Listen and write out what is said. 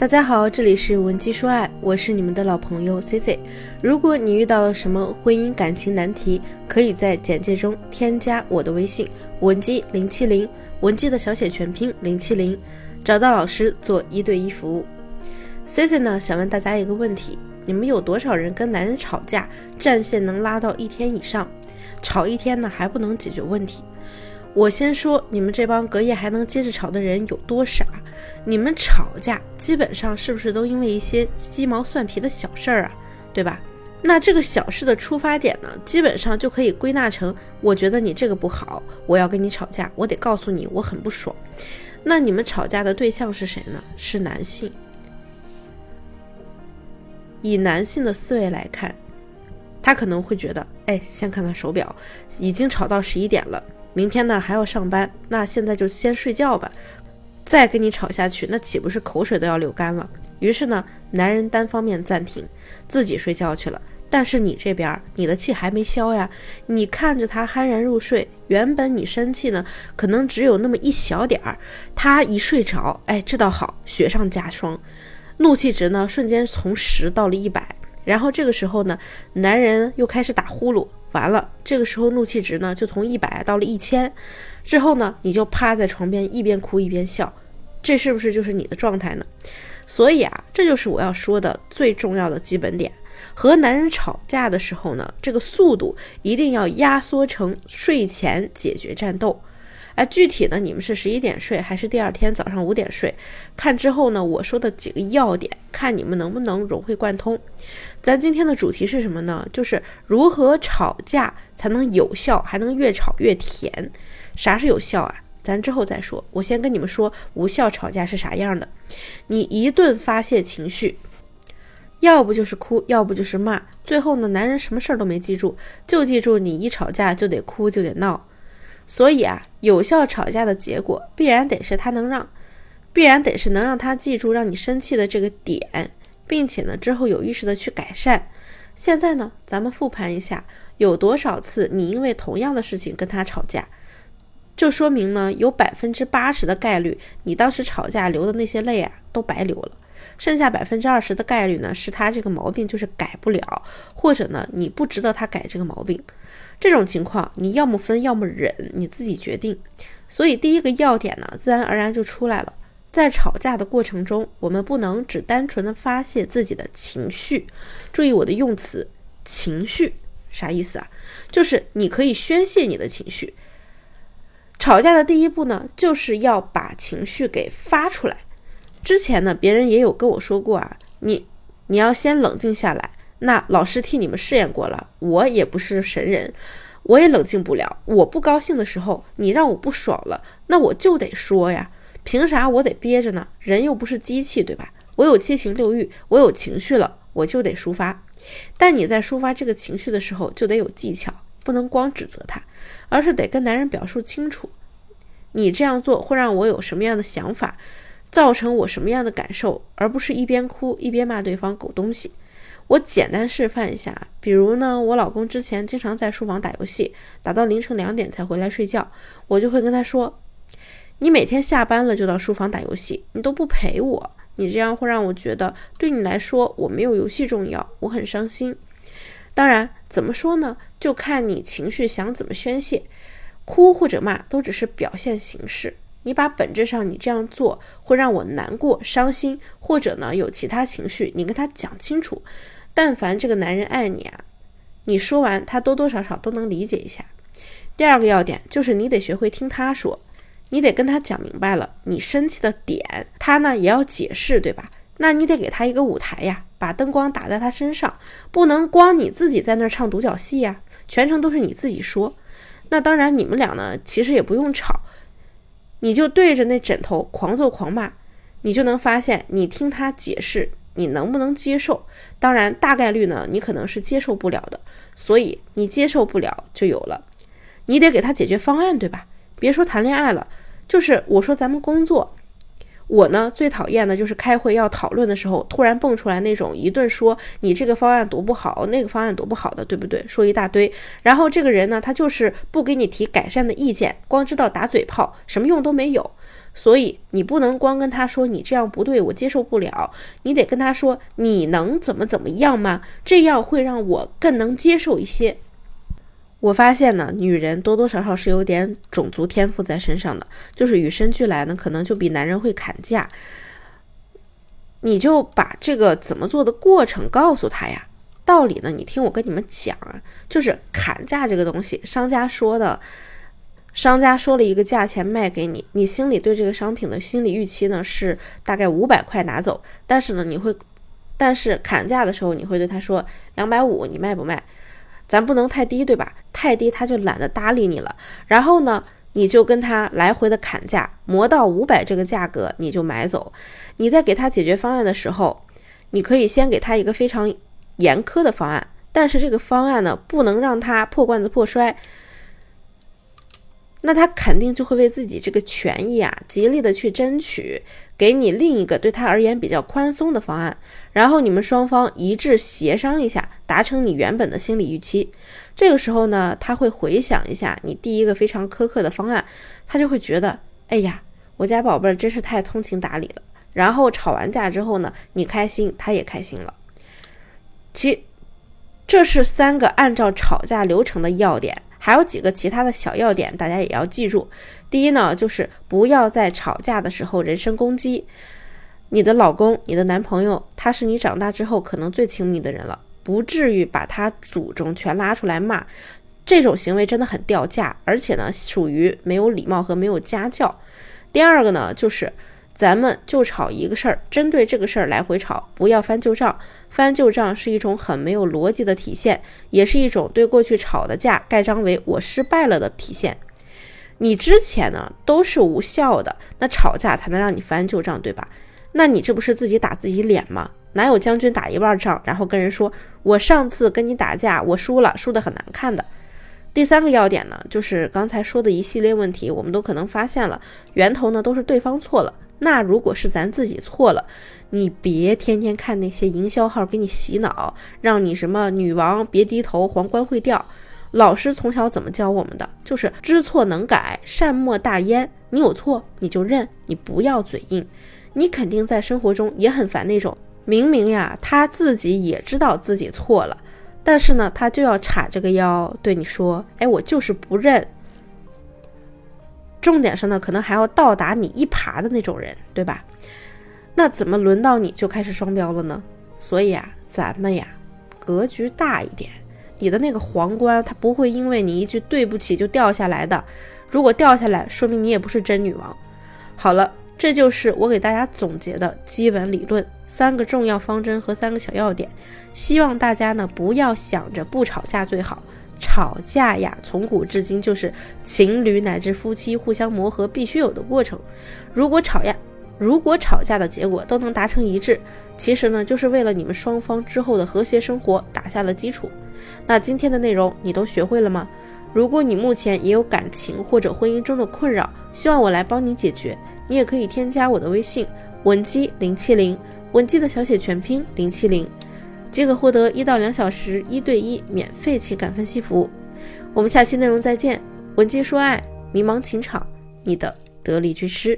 大家好，这里是文姬说爱，我是你们的老朋友 C C。如果你遇到了什么婚姻感情难题，可以在简介中添加我的微信文姬零七零，文姬的小写全拼零七零，找到老师做一对一服务。C C 呢，想问大家一个问题：你们有多少人跟男人吵架，战线能拉到一天以上？吵一天呢，还不能解决问题？我先说，你们这帮隔夜还能接着吵的人有多傻？你们吵架基本上是不是都因为一些鸡毛蒜皮的小事儿啊？对吧？那这个小事的出发点呢，基本上就可以归纳成：我觉得你这个不好，我要跟你吵架，我得告诉你我很不爽。那你们吵架的对象是谁呢？是男性。以男性的思维来看，他可能会觉得：哎，先看看手表，已经吵到十一点了。明天呢还要上班，那现在就先睡觉吧。再跟你吵下去，那岂不是口水都要流干了？于是呢，男人单方面暂停，自己睡觉去了。但是你这边，你的气还没消呀。你看着他酣然入睡，原本你生气呢，可能只有那么一小点儿。他一睡着，哎，这倒好，雪上加霜，怒气值呢瞬间从十到了一百。然后这个时候呢，男人又开始打呼噜。完了，这个时候怒气值呢就从一百到了一千，之后呢你就趴在床边一边哭一边笑，这是不是就是你的状态呢？所以啊，这就是我要说的最重要的基本点。和男人吵架的时候呢，这个速度一定要压缩成睡前解决战斗。哎，具体呢，你们是十一点睡还是第二天早上五点睡？看之后呢，我说的几个要点，看你们能不能融会贯通。咱今天的主题是什么呢？就是如何吵架才能有效，还能越吵越甜。啥是有效啊？咱之后再说。我先跟你们说，无效吵架是啥样的。你一顿发泄情绪，要不就是哭，要不就是骂，最后呢，男人什么事儿都没记住，就记住你一吵架就得哭，就得闹。所以啊，有效吵架的结果必然得是他能让，必然得是能让他记住让你生气的这个点，并且呢之后有意识的去改善。现在呢，咱们复盘一下，有多少次你因为同样的事情跟他吵架，就说明呢有百分之八十的概率你当时吵架流的那些泪啊都白流了，剩下百分之二十的概率呢是他这个毛病就是改不了，或者呢你不值得他改这个毛病。这种情况，你要么分，要么忍，你自己决定。所以第一个要点呢，自然而然就出来了。在吵架的过程中，我们不能只单纯的发泄自己的情绪。注意我的用词，情绪啥意思啊？就是你可以宣泄你的情绪。吵架的第一步呢，就是要把情绪给发出来。之前呢，别人也有跟我说过啊，你你要先冷静下来。那老师替你们试验过了，我也不是神人，我也冷静不了。我不高兴的时候，你让我不爽了，那我就得说呀，凭啥我得憋着呢？人又不是机器，对吧？我有七情六欲，我有情绪了，我就得抒发。但你在抒发这个情绪的时候，就得有技巧，不能光指责他，而是得跟男人表述清楚，你这样做会让我有什么样的想法，造成我什么样的感受，而不是一边哭一边骂对方狗东西。我简单示范一下，比如呢，我老公之前经常在书房打游戏，打到凌晨两点才回来睡觉，我就会跟他说：“你每天下班了就到书房打游戏，你都不陪我，你这样会让我觉得对你来说我没有游戏重要，我很伤心。”当然，怎么说呢？就看你情绪想怎么宣泄，哭或者骂都只是表现形式。你把本质上你这样做会让我难过、伤心，或者呢有其他情绪，你跟他讲清楚。但凡这个男人爱你啊，你说完他多多少少都能理解一下。第二个要点就是你得学会听他说，你得跟他讲明白了你生气的点，他呢也要解释，对吧？那你得给他一个舞台呀，把灯光打在他身上，不能光你自己在那儿唱独角戏呀，全程都是你自己说。那当然，你们俩呢其实也不用吵，你就对着那枕头狂揍狂骂，你就能发现，你听他解释。你能不能接受？当然，大概率呢，你可能是接受不了的。所以你接受不了就有了，你得给他解决方案，对吧？别说谈恋爱了，就是我说咱们工作，我呢最讨厌的就是开会要讨论的时候，突然蹦出来那种一顿说你这个方案多不好，那个方案多不好的，对不对？说一大堆，然后这个人呢，他就是不给你提改善的意见，光知道打嘴炮，什么用都没有。所以你不能光跟他说你这样不对，我接受不了，你得跟他说你能怎么怎么样吗？这样会让我更能接受一些。我发现呢，女人多多少少是有点种族天赋在身上的，就是与生俱来呢，可能就比男人会砍价。你就把这个怎么做的过程告诉他呀，道理呢，你听我跟你们讲啊，就是砍价这个东西，商家说的，商家说了一个价钱卖给你，你心里对这个商品的心理预期呢是大概五百块拿走，但是呢，你会，但是砍价的时候你会对他说两百五，你卖不卖？咱不能太低，对吧？太低他就懒得搭理你了。然后呢，你就跟他来回的砍价，磨到五百这个价格，你就买走。你在给他解决方案的时候，你可以先给他一个非常严苛的方案，但是这个方案呢，不能让他破罐子破摔。那他肯定就会为自己这个权益啊，极力的去争取，给你另一个对他而言比较宽松的方案，然后你们双方一致协商一下，达成你原本的心理预期。这个时候呢，他会回想一下你第一个非常苛刻的方案，他就会觉得，哎呀，我家宝贝儿真是太通情达理了。然后吵完架之后呢，你开心，他也开心了。其这是三个按照吵架流程的要点。还有几个其他的小要点，大家也要记住。第一呢，就是不要在吵架的时候人身攻击你的老公、你的男朋友，他是你长大之后可能最亲密的人了，不至于把他祖宗全拉出来骂。这种行为真的很掉价，而且呢，属于没有礼貌和没有家教。第二个呢，就是。咱们就吵一个事儿，针对这个事儿来回吵，不要翻旧账。翻旧账是一种很没有逻辑的体现，也是一种对过去吵的架盖章为我失败了的体现。你之前呢都是无效的，那吵架才能让你翻旧账，对吧？那你这不是自己打自己脸吗？哪有将军打一半仗，然后跟人说我上次跟你打架我输了，输得很难看的。第三个要点呢，就是刚才说的一系列问题，我们都可能发现了源头呢都是对方错了。那如果是咱自己错了，你别天天看那些营销号给你洗脑，让你什么女王别低头，皇冠会掉。老师从小怎么教我们的？就是知错能改，善莫大焉。你有错你就认，你不要嘴硬。你肯定在生活中也很烦那种，明明呀他自己也知道自己错了，但是呢他就要叉这个腰对你说，哎我就是不认。重点是呢，可能还要倒打你一耙的那种人，对吧？那怎么轮到你就开始双标了呢？所以啊，咱们呀，格局大一点，你的那个皇冠它不会因为你一句对不起就掉下来的。如果掉下来，说明你也不是真女王。好了，这就是我给大家总结的基本理论，三个重要方针和三个小要点。希望大家呢不要想着不吵架最好。吵架呀，从古至今就是情侣乃至夫妻互相磨合必须有的过程。如果吵架，如果吵架的结果都能达成一致，其实呢，就是为了你们双方之后的和谐生活打下了基础。那今天的内容你都学会了吗？如果你目前也有感情或者婚姻中的困扰，希望我来帮你解决，你也可以添加我的微信文姬零七零，文姬的小写全拼零七零。即可获得一到两小时一对一免费情感分析服务。我们下期内容再见。文姬说爱，迷茫情场，你的得力军师。